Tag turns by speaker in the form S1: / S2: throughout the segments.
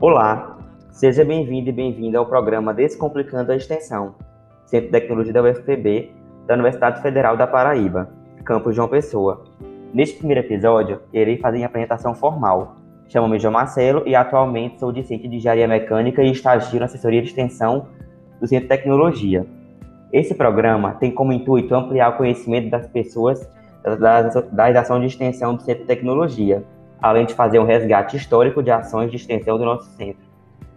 S1: Olá, seja bem-vindo e bem-vinda ao programa Descomplicando a Extensão, Centro de Tecnologia da UFPB, da Universidade Federal da Paraíba, campus João Pessoa. Neste primeiro episódio, irei fazer a apresentação formal. Chamo-me João Marcelo e atualmente sou discente de Engenharia Mecânica e estagio na assessoria de extensão do Centro de Tecnologia. Esse programa tem como intuito ampliar o conhecimento das pessoas das, das ações de extensão do Centro de Tecnologia, além de fazer um resgate histórico de ações de extensão do nosso centro.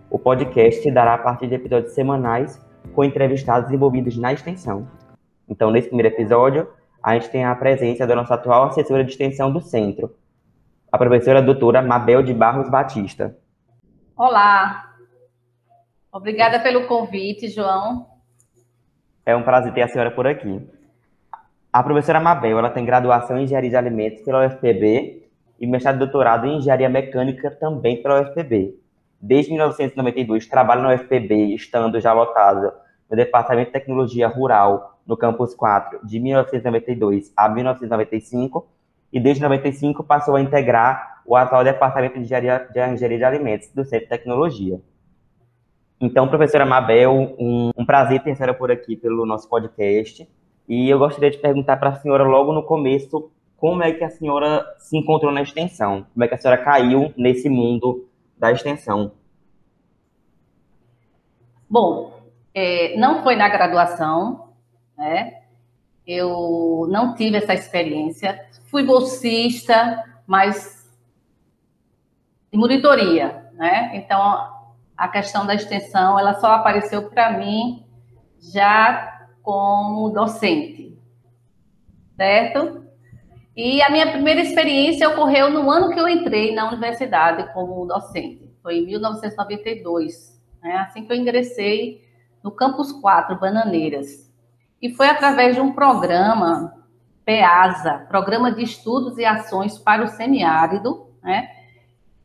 S1: O podcast dará a partir de episódios semanais com entrevistados envolvidos na extensão. Então, nesse primeiro episódio, a gente tem a presença da nossa atual assessora de extensão do centro, a professora doutora Mabel de Barros Batista.
S2: Olá, obrigada pelo convite, João.
S1: É um prazer ter a senhora por aqui. A professora Mabel ela tem graduação em Engenharia de Alimentos pela UFPB e mestrado e doutorado em Engenharia Mecânica também pela UFPB. Desde 1992 trabalha na UFPB, estando já lotada no Departamento de Tecnologia Rural, no Campus 4, de 1992 a 1995, e desde 1995 passou a integrar o atual Departamento de Engenharia de, Engenharia de Alimentos do Centro de Tecnologia. Então, professora Mabel, um, um prazer ter a senhora por aqui pelo nosso podcast. E eu gostaria de perguntar para a senhora logo no começo como é que a senhora se encontrou na extensão, como é que a senhora caiu nesse mundo da extensão.
S2: Bom, é, não foi na graduação, né? Eu não tive essa experiência. Fui bolsista, mas de monitoria, né? Então, a questão da extensão, ela só apareceu para mim já como docente, certo? E a minha primeira experiência ocorreu no ano que eu entrei na universidade como docente, foi em 1992, né? assim que eu ingressei no Campus 4, Bananeiras. E foi através de um programa, PEASA, Programa de Estudos e Ações para o Semiárido, né?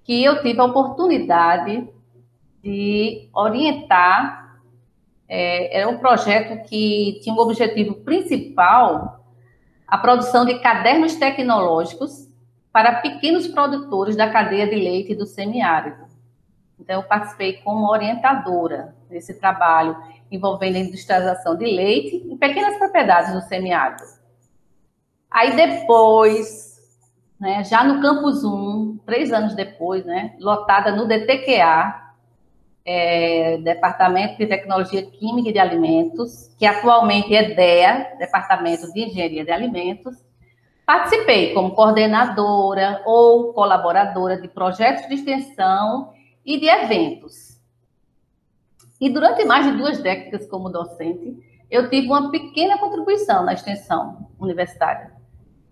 S2: que eu tive a oportunidade de orientar é, era um projeto que tinha o objetivo principal a produção de cadernos tecnológicos para pequenos produtores da cadeia de leite do semiárido. Então, eu participei como orientadora desse trabalho envolvendo a industrialização de leite em pequenas propriedades do semiárido. Aí depois, né, já no Campus 1, três anos depois, né, lotada no DTQA, é, Departamento de Tecnologia Química de Alimentos, que atualmente é DEA, Departamento de Engenharia de Alimentos. Participei como coordenadora ou colaboradora de projetos de extensão e de eventos. E durante mais de duas décadas como docente, eu tive uma pequena contribuição na extensão universitária.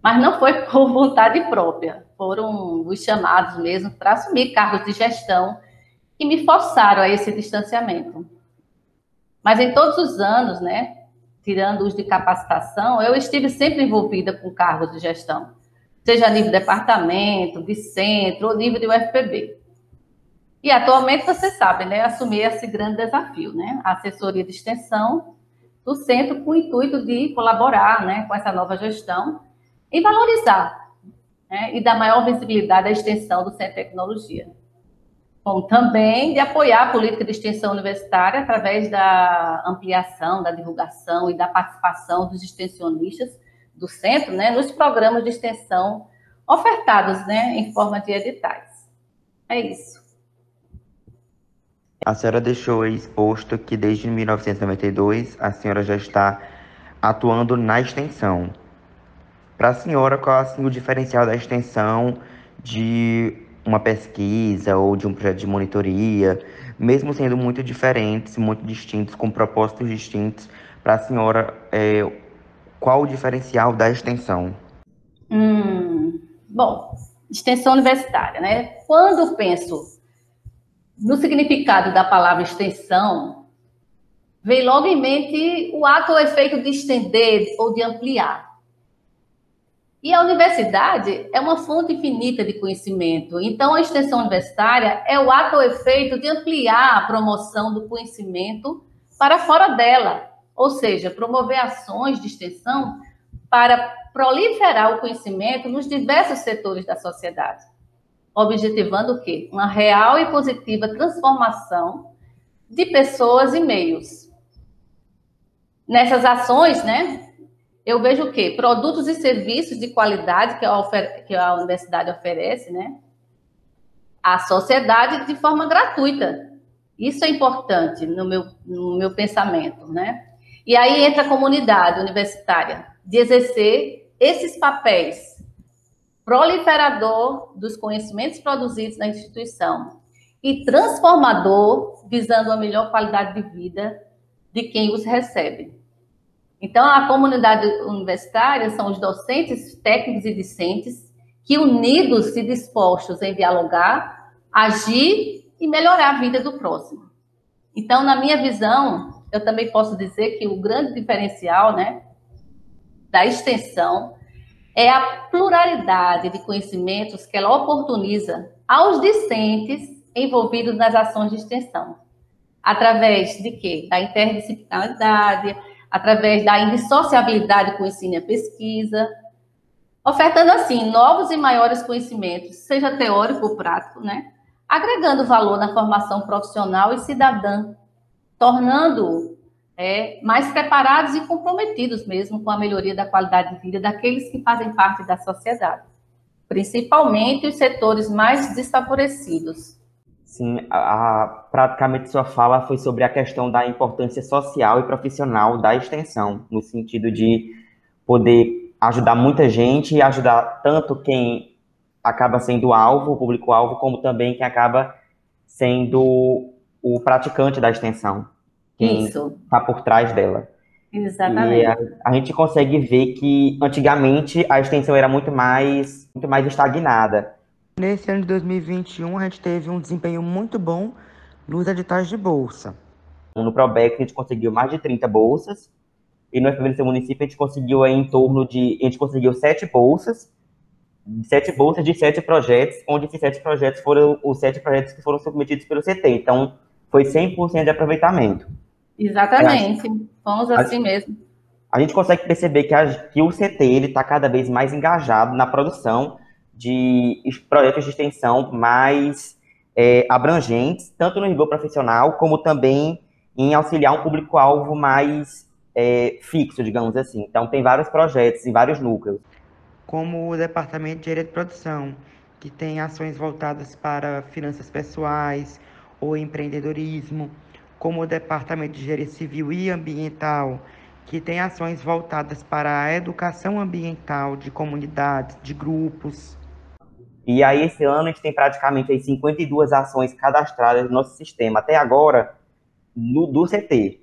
S2: Mas não foi por vontade própria, foram os chamados mesmo para assumir cargos de gestão que me forçaram a esse distanciamento. Mas em todos os anos, né, tirando os de capacitação, eu estive sempre envolvida com cargos de gestão, seja a nível de departamento, de centro ou nível de UFPB. E atualmente, você sabe, né, assumi esse grande desafio, né, a assessoria de extensão do centro com o intuito de colaborar, né, com essa nova gestão e valorizar né, e dar maior visibilidade à extensão do Centro de Tecnologia como também de apoiar a política de extensão universitária através da ampliação, da divulgação e da participação dos extensionistas do centro, né, nos programas de extensão ofertados, né, em forma de editais. É isso.
S1: A senhora deixou exposto que desde 1992 a senhora já está atuando na extensão. Para a senhora, qual é assim, o diferencial da extensão de uma pesquisa ou de um projeto de monitoria, mesmo sendo muito diferentes, muito distintos, com propósitos distintos, para a senhora, é, qual o diferencial da extensão?
S2: Hum, bom, extensão universitária, né? Quando penso no significado da palavra extensão, vem logo em mente o ato ou efeito de estender ou de ampliar. E a universidade é uma fonte infinita de conhecimento. Então, a extensão universitária é o ato ou efeito de ampliar a promoção do conhecimento para fora dela, ou seja, promover ações de extensão para proliferar o conhecimento nos diversos setores da sociedade. objetivando o quê? Uma real e positiva transformação de pessoas e meios. Nessas ações, né, eu vejo o quê? Produtos e serviços de qualidade que a, que a universidade oferece, né, à sociedade de forma gratuita. Isso é importante no meu, no meu pensamento, né? E aí entra a comunidade universitária, de exercer esses papéis proliferador dos conhecimentos produzidos na instituição e transformador, visando a melhor qualidade de vida de quem os recebe. Então, a comunidade universitária são os docentes, técnicos e discentes que, unidos e dispostos em dialogar, agir e melhorar a vida do próximo. Então, na minha visão, eu também posso dizer que o grande diferencial né, da extensão é a pluralidade de conhecimentos que ela oportuniza aos discentes envolvidos nas ações de extensão. Através de quê? Da interdisciplinaridade, através da indissociabilidade com o ensino e a pesquisa, ofertando assim novos e maiores conhecimentos, seja teórico ou prático, né? Agregando valor na formação profissional e cidadã, tornando é, mais preparados e comprometidos mesmo com a melhoria da qualidade de vida daqueles que fazem parte da sociedade, principalmente os setores mais desfavorecidos.
S1: Sim, a, a, praticamente sua fala foi sobre a questão da importância social e profissional da extensão, no sentido de poder ajudar muita gente e ajudar tanto quem acaba sendo alvo, o público-alvo, como também quem acaba sendo o praticante da extensão quem está por trás dela.
S2: Exatamente.
S1: E a, a, gente consegue ver que antigamente a extensão era muito mais, muito mais estagnada.
S3: Nesse ano de 2021, a gente teve um desempenho muito bom nos editais de bolsa.
S1: No Probec, a gente conseguiu mais de 30 bolsas. E no FBC Município, a gente conseguiu aí em torno de. A gente conseguiu sete bolsas, sete bolsas de sete projetos, onde esses sete projetos foram os sete projetos que foram submetidos pelo CT. Então, foi 100% de aproveitamento.
S2: Exatamente, fomos assim a, mesmo.
S1: A gente consegue perceber que, a, que o CT está cada vez mais engajado na produção de projetos de extensão mais é, abrangentes, tanto no nível profissional, como também em auxiliar um público-alvo mais é, fixo, digamos assim. Então, tem vários projetos em vários núcleos.
S3: Como o Departamento de Direito de Produção, que tem ações voltadas para finanças pessoais ou empreendedorismo, como o Departamento de Engenharia Civil e Ambiental, que tem ações voltadas para a educação ambiental de comunidades, de grupos.
S1: E aí, esse ano, a gente tem praticamente aí 52 ações cadastradas no nosso sistema, até agora, no, do CT.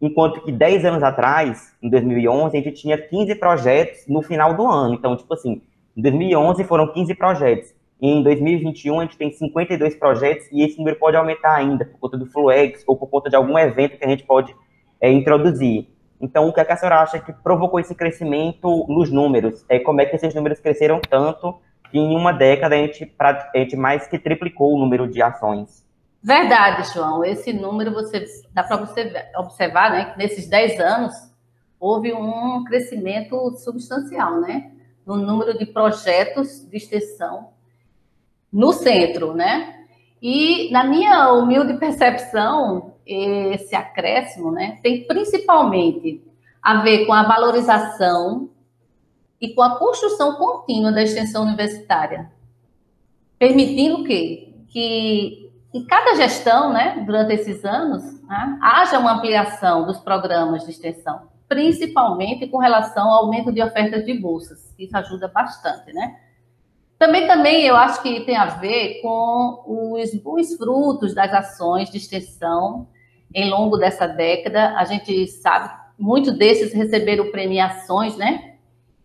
S1: Enquanto que 10 anos atrás, em 2011, a gente tinha 15 projetos no final do ano. Então, tipo assim, em 2011 foram 15 projetos. Em 2021, a gente tem 52 projetos e esse número pode aumentar ainda por conta do Fluex ou por conta de algum evento que a gente pode é, introduzir. Então, o que, é a senhora acha que provocou esse crescimento nos números? É, como é que esses números cresceram tanto em uma década a gente, a gente mais que triplicou o número de ações?
S2: Verdade, João. Esse número você dá para você observar, né, que nesses 10 anos houve um crescimento substancial, né, no número de projetos de extensão no centro, né? E na minha humilde percepção, esse acréscimo, né, tem principalmente a ver com a valorização e com a construção contínua da extensão universitária, permitindo que, que em cada gestão, né, durante esses anos, né, haja uma ampliação dos programas de extensão, principalmente com relação ao aumento de ofertas de bolsas. Isso ajuda bastante, né? Também, também eu acho que tem a ver com os bons frutos das ações de extensão em longo dessa década. A gente sabe, muitos desses receberam premiações, né?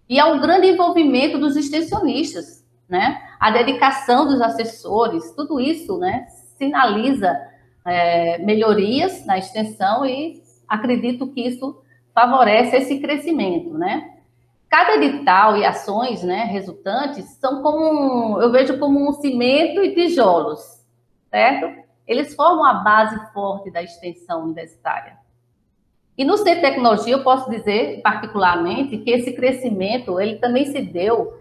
S2: E há um grande envolvimento dos extensionistas, né? A dedicação dos assessores, tudo isso, né? Sinaliza é, melhorias na extensão e acredito que isso favorece esse crescimento, né? cada edital e ações né, resultantes são como, eu vejo como um cimento e tijolos, certo? Eles formam a base forte da extensão universitária. E no Centro de Tecnologia, eu posso dizer particularmente que esse crescimento, ele também se deu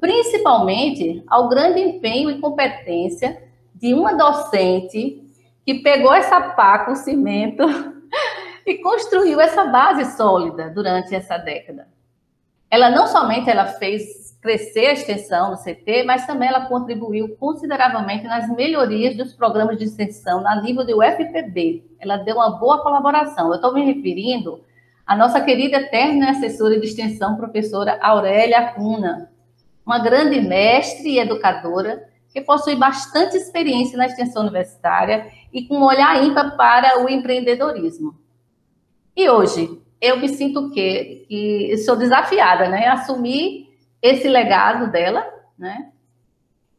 S2: principalmente ao grande empenho e competência de uma docente que pegou essa pá com cimento e construiu essa base sólida durante essa década. Ela não somente ela fez crescer a extensão do CT, mas também ela contribuiu consideravelmente nas melhorias dos programas de extensão na nível do UFPB. Ela deu uma boa colaboração. Eu estou me referindo à nossa querida eterna assessora de extensão, professora Aurélia Cuna, uma grande mestre e educadora que possui bastante experiência na extensão universitária e com um olhar ímpar para o empreendedorismo. E hoje, eu me sinto que, que sou desafiada, né? Assumir esse legado dela, né?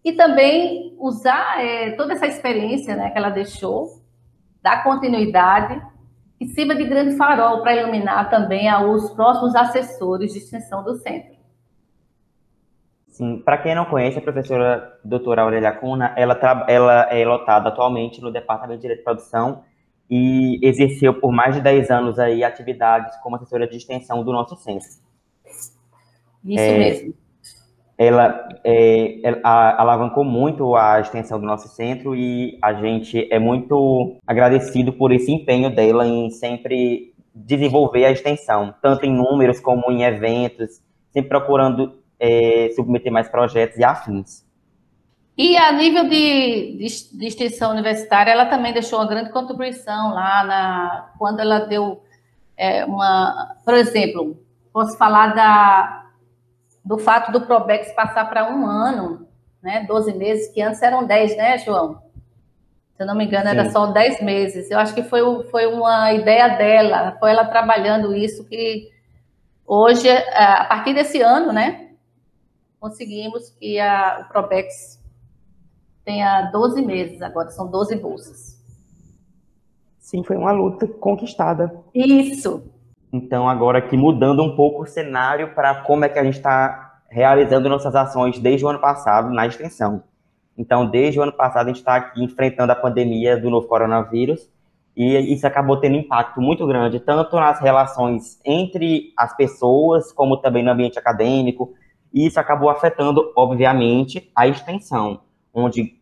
S2: E também usar é, toda essa experiência né, que ela deixou, dar continuidade e sirva de grande farol para iluminar também os próximos assessores de extensão do centro.
S1: Sim, para quem não conhece, a professora doutora Aurélia Cuna, ela, ela é lotada atualmente no Departamento de Direito de Produção e exerceu por mais de 10 anos aí atividades como assessora de extensão do nosso centro.
S2: Isso é, mesmo.
S1: Ela, é, ela alavancou muito a extensão do nosso centro e a gente é muito agradecido por esse empenho dela em sempre desenvolver a extensão, tanto em números como em eventos, sempre procurando é, submeter mais projetos e afins.
S2: E a nível de, de, de, extensão universitária, ela também deixou uma grande contribuição lá na, quando ela deu é, uma, por exemplo, posso falar da, do fato do Probex passar para um ano, né, 12 meses, que antes eram 10, né, João? Se eu não me engano, Sim. era só 10 meses. Eu acho que foi, foi uma ideia dela, foi ela trabalhando isso que hoje, a partir desse ano, né, conseguimos que a, o Probex tenha 12 meses, agora são 12 bolsas.
S3: Sim, foi uma luta conquistada.
S2: Isso.
S1: Então, agora aqui mudando um pouco o cenário para como é que a gente está realizando nossas ações desde o ano passado na extensão. Então, desde o ano passado, a gente está aqui enfrentando a pandemia do novo coronavírus e isso acabou tendo impacto muito grande, tanto nas relações entre as pessoas, como também no ambiente acadêmico, e isso acabou afetando, obviamente, a extensão, onde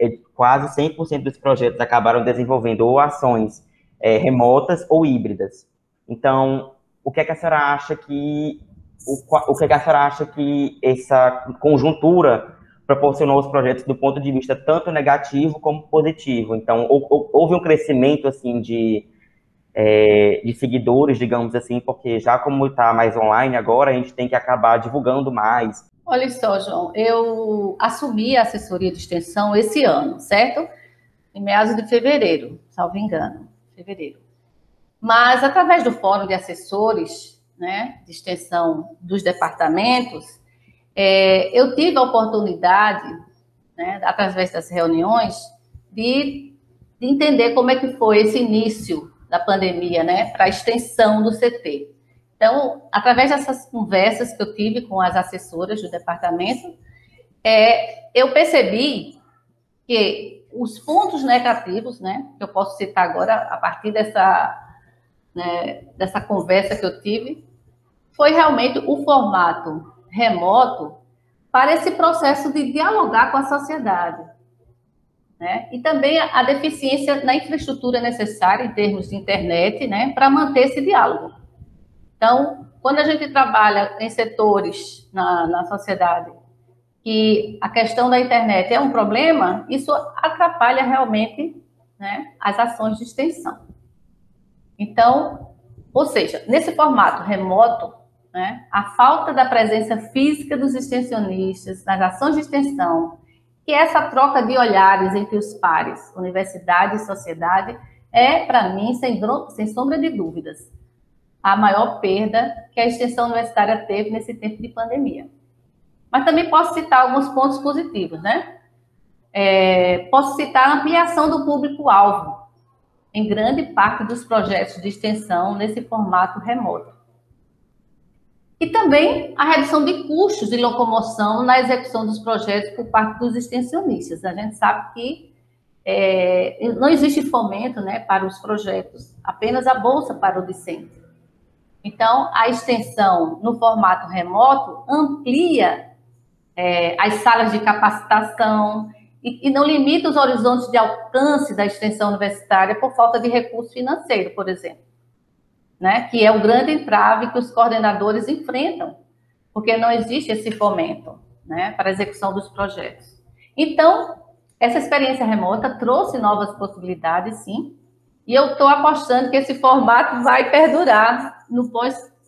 S1: é, quase 100% dos projetos acabaram desenvolvendo ou ações é, remotas ou híbridas. Então, o que, é que a senhora acha que o, o que, é que a senhora acha que essa conjuntura proporcionou aos projetos do ponto de vista tanto negativo como positivo? Então, houve um crescimento assim de é, de seguidores, digamos assim, porque já como está mais online agora, a gente tem que acabar divulgando mais.
S2: Olha só, João, eu assumi a assessoria de extensão esse ano, certo? Em meados de fevereiro, salvo engano, fevereiro. Mas através do fórum de assessores, né, de extensão dos departamentos, é, eu tive a oportunidade, né, através das reuniões, de, de entender como é que foi esse início da pandemia, né, para a extensão do CT. Então, através dessas conversas que eu tive com as assessoras do departamento, é, eu percebi que os pontos negativos, né, que eu posso citar agora a partir dessa, né, dessa conversa que eu tive, foi realmente o formato remoto para esse processo de dialogar com a sociedade. Né? E também a deficiência na infraestrutura necessária em termos de internet, né, para manter esse diálogo. Então, quando a gente trabalha em setores na, na sociedade que a questão da internet é um problema, isso atrapalha realmente né, as ações de extensão. Então, ou seja, nesse formato remoto, né, a falta da presença física dos extensionistas nas ações de extensão que essa troca de olhares entre os pares, universidade e sociedade, é, para mim, sem, sem sombra de dúvidas, a maior perda que a extensão universitária teve nesse tempo de pandemia. Mas também posso citar alguns pontos positivos, né? É, posso citar a ampliação do público-alvo em grande parte dos projetos de extensão nesse formato remoto. E também a redução de custos de locomoção na execução dos projetos por parte dos extensionistas. A gente sabe que é, não existe fomento né, para os projetos, apenas a bolsa para o discente. Então, a extensão no formato remoto amplia é, as salas de capacitação, e, não limita os horizontes de alcance da extensão universitária por falta de recurso financeiro, por exemplo. Né, que é o grande entrave que os coordenadores enfrentam, porque não existe esse fomento né, para a execução dos projetos. Então, essa experiência remota trouxe novas possibilidades, sim, e eu estou apostando que esse formato vai perdurar no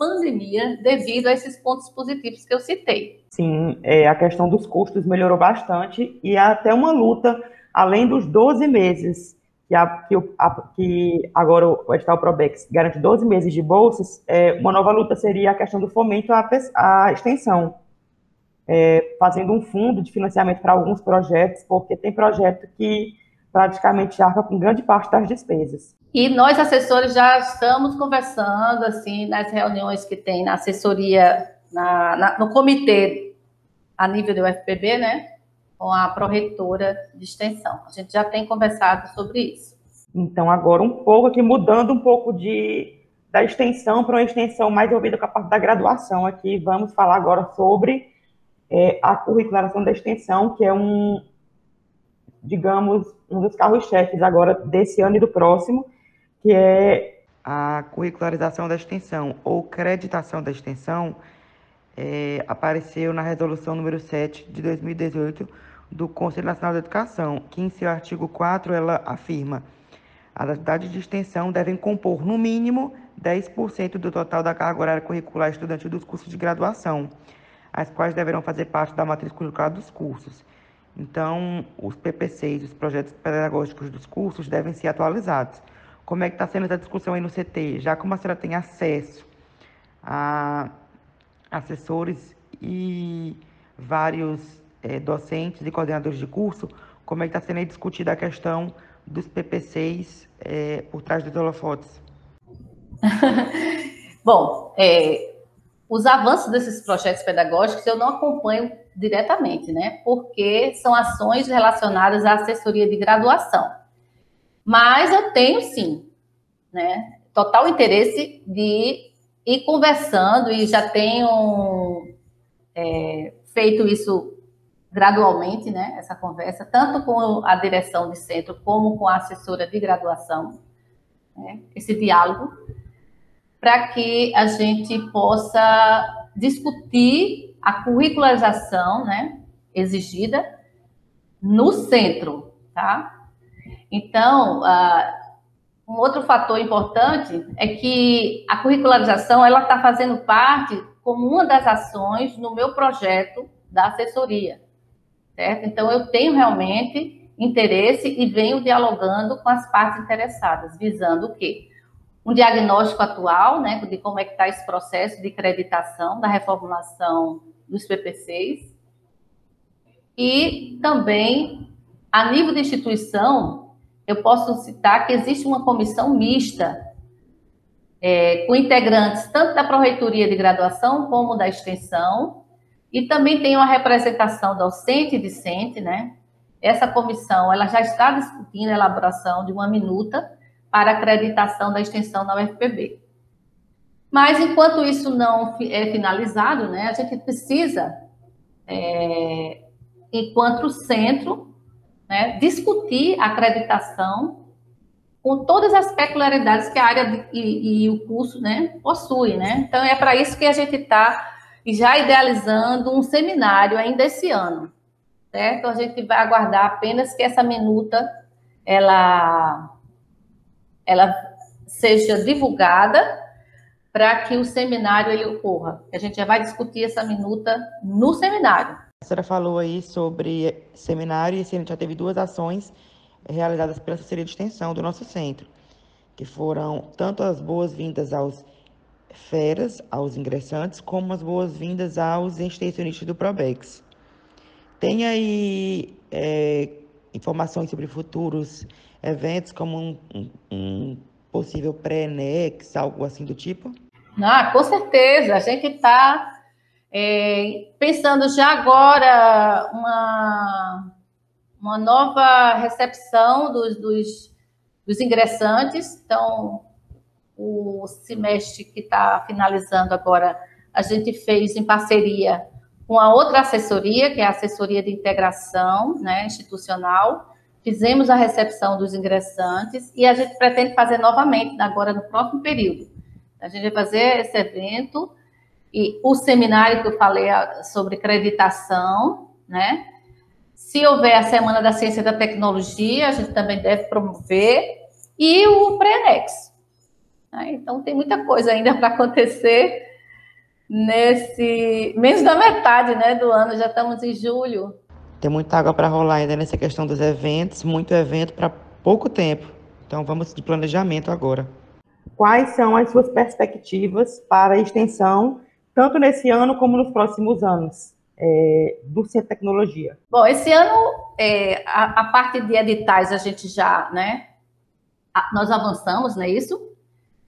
S2: pós-pandemia devido a esses pontos positivos que eu citei.
S1: Sim, é, a questão dos custos melhorou bastante e há até uma luta, além dos 12 meses que, a, que, a, que agora o edital Probex garante 12 meses de bolsas, é, uma nova luta seria a questão do fomento à, à extensão, é, fazendo um fundo de financiamento para alguns projetos, porque tem projeto que praticamente arca com grande parte das despesas.
S2: E nós, assessores, já estamos conversando, assim, nas reuniões que tem na assessoria na, na, no comitê a nível do UFPB, né, com a proreitora de extensão. A gente já tem conversado sobre isso.
S1: Então, agora um pouco aqui, mudando um pouco de, da extensão para uma extensão mais envolvida com a parte da graduação aqui, vamos falar agora sobre é, a curricularização da extensão, que é um, digamos, um dos carros-chefes agora desse ano e do próximo, que é
S3: a curricularização da extensão ou creditação da extensão é, apareceu na resolução número 7 de 2018 do Conselho Nacional da Educação, que em seu artigo 4 ela afirma as atividades de extensão devem compor, no mínimo, 10% do total da carga horária curricular estudantil dos cursos de graduação, as quais deverão fazer parte da matriz curricular dos cursos. Então, os PPCs, os projetos pedagógicos dos cursos, devem ser atualizados. Como é que está sendo essa discussão aí no CT? Já como a senhora tem acesso a assessores e vários é, docentes e coordenadores de curso, como é que está sendo discutida a questão dos PPCs é, por trás dos holofotes?
S2: Bom, é, os avanços desses projetos pedagógicos eu não acompanho diretamente, né? Porque são ações relacionadas à assessoria de graduação. Mas eu tenho sim, né? Total interesse de ir conversando e já tenho é, feito isso gradualmente, né? Essa conversa, tanto com a direção de centro como com a assessora de graduação, né? esse diálogo, para que a gente possa discutir a curricularização, né? Exigida no centro, tá? Então, uh, um outro fator importante é que a curricularização ela está fazendo parte como uma das ações no meu projeto da assessoria, certo? Então eu tenho realmente interesse e venho dialogando com as partes interessadas, visando o quê? Um diagnóstico atual, né, de como é que está esse processo de acreditação da reformulação dos PPCs e também a nível de instituição eu posso citar que existe uma comissão mista é, com integrantes tanto da Proreitoria de Graduação como da Extensão, e também tem uma representação docente e discente, né? Essa comissão ela já está discutindo a elaboração de uma minuta para acreditação da extensão na UFPB. Mas enquanto isso não é finalizado, né, a gente precisa, é, enquanto centro, né, discutir a acreditação com todas as peculiaridades que a área de, e, e, o curso né, possui. Né? Então, é para isso que a gente está já idealizando um seminário ainda esse ano. Certo? A gente vai aguardar apenas que essa minuta ela, ela seja divulgada para que o seminário ele ocorra. A gente já vai discutir essa minuta no seminário.
S3: A senhora falou aí sobre seminário e esse ano já teve duas ações realizadas pela assessoria de extensão do nosso centro, que foram tanto as boas-vindas aos feras, aos ingressantes, como as boas-vindas aos extensionistas do Probex. Tem aí é, informações sobre futuros eventos, como um, um, um possível pré-NEX, algo assim do tipo?
S2: Ah, com certeza. A gente está é, pensando já agora uma, uma nova recepção dos, dos, dos ingressantes. Então, o semestre que está finalizando agora, a gente fez em parceria uma outra assessoria, que é a assessoria de integração né, institucional. Fizemos a recepção dos ingressantes e a gente pretende fazer novamente agora no próximo período. A gente vai fazer esse evento e o seminário que eu falei sobre acreditação, né? Se houver a Semana da Ciência e da Tecnologia, a gente também deve promover, e o pré-anexo. Né? Então, tem muita coisa ainda para acontecer nesse menos da metade né, do ano, já estamos em julho.
S1: Tem muita água para rolar ainda nessa questão dos eventos, muito evento para pouco tempo. Então, vamos de planejamento agora. Quais são as suas perspectivas para a extensão, tanto nesse ano como nos próximos anos? É, do de Tecnologia?
S2: Bom, esse ano, é, a, a, parte de editais a gente já, né, a, nós avançamos, não é isso?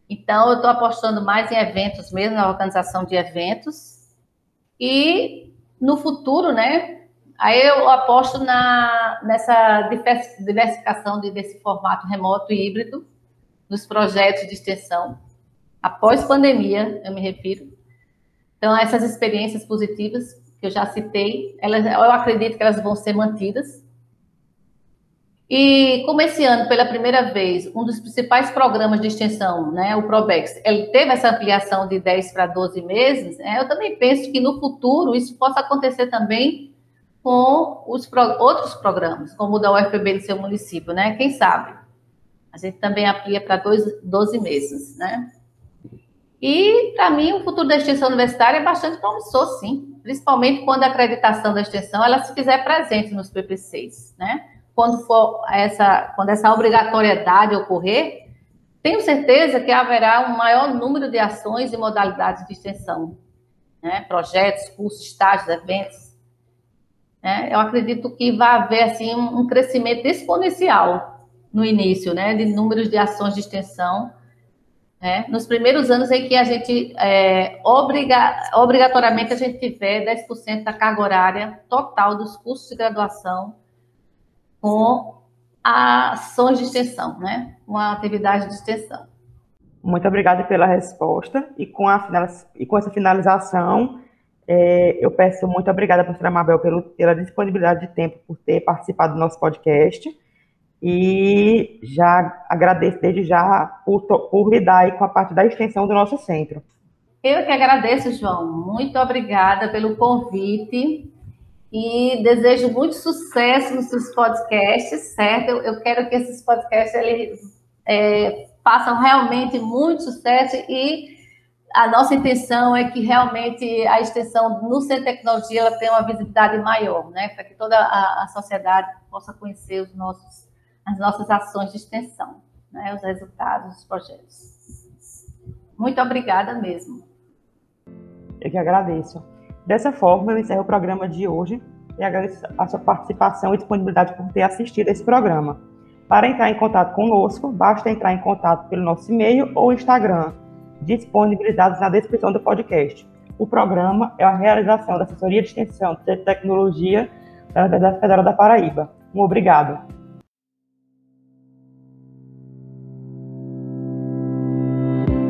S2: Então, eu estou apostando mais em eventos mesmo, na organização de eventos. E no futuro, né, aí eu aposto na, nessa diversificação de, desse formato remoto e híbrido, nos projetos de extensão, após pandemia, eu me refiro. Então, essas experiências positivas que eu já citei, elas, eu acredito que elas vão ser mantidas. E como esse ano, pela primeira vez, um dos principais programas de extensão, né, o Probex, ele teve essa ampliação de 10 para 12 meses, né, eu também penso que no futuro isso possa acontecer também com os pro, outros programas, como o da UFPB do seu município, né? Quem sabe? A gente também amplia para 12 meses, né? E, para mim, o futuro da extensão universitária é bastante promissor, sim. Principalmente quando a acreditação da extensão ela se fizer presente nos PPCs, né? Quando for essa, quando essa obrigatoriedade ocorrer, tenho certeza que haverá um maior número de ações e modalidades de extensão, né? Projetos, cursos, estágios, eventos. Né? Eu acredito que vai haver, assim, um crescimento exponencial no início, né, de números de ações de extensão, né, nos primeiros anos em que a gente, é, obriga, obrigatoriamente, a gente tiver 10% da carga horária total dos cursos de graduação com ações de extensão, né, uma atividade de extensão.
S1: Muito obrigada pela resposta e com, a, e com essa finalização, é, eu peço muito obrigada, professora Mabel, pelo, pela disponibilidade de tempo, por ter participado do nosso podcast. E já agradeço desde já por, por lidar com a parte da extensão do nosso centro.
S2: Eu que agradeço, João. Muito obrigada pelo convite e desejo muito sucesso nos seus podcasts, certo? Eu, eu quero que esses podcasts eles, é, façam realmente muito sucesso e a nossa intenção é que realmente a extensão no Centro de Tecnologia ela tenha uma visibilidade maior, né? Para que toda a, a sociedade possa conhecer os nossos as nossas ações de extensão, né, os resultados dos projetos. Muito obrigada mesmo.
S1: Eu que agradeço. Dessa forma, eu encerro o programa de hoje e agradeço a sua participação e disponibilidade por ter assistido esse programa. Para entrar em contato conosco, basta entrar em contato pelo nosso e-mail ou Instagram, disponibilizados na descrição do podcast. O programa é a realização da Assessoria de Extensão de Tecnologia da Universidade Federal da Paraíba. Um obrigado.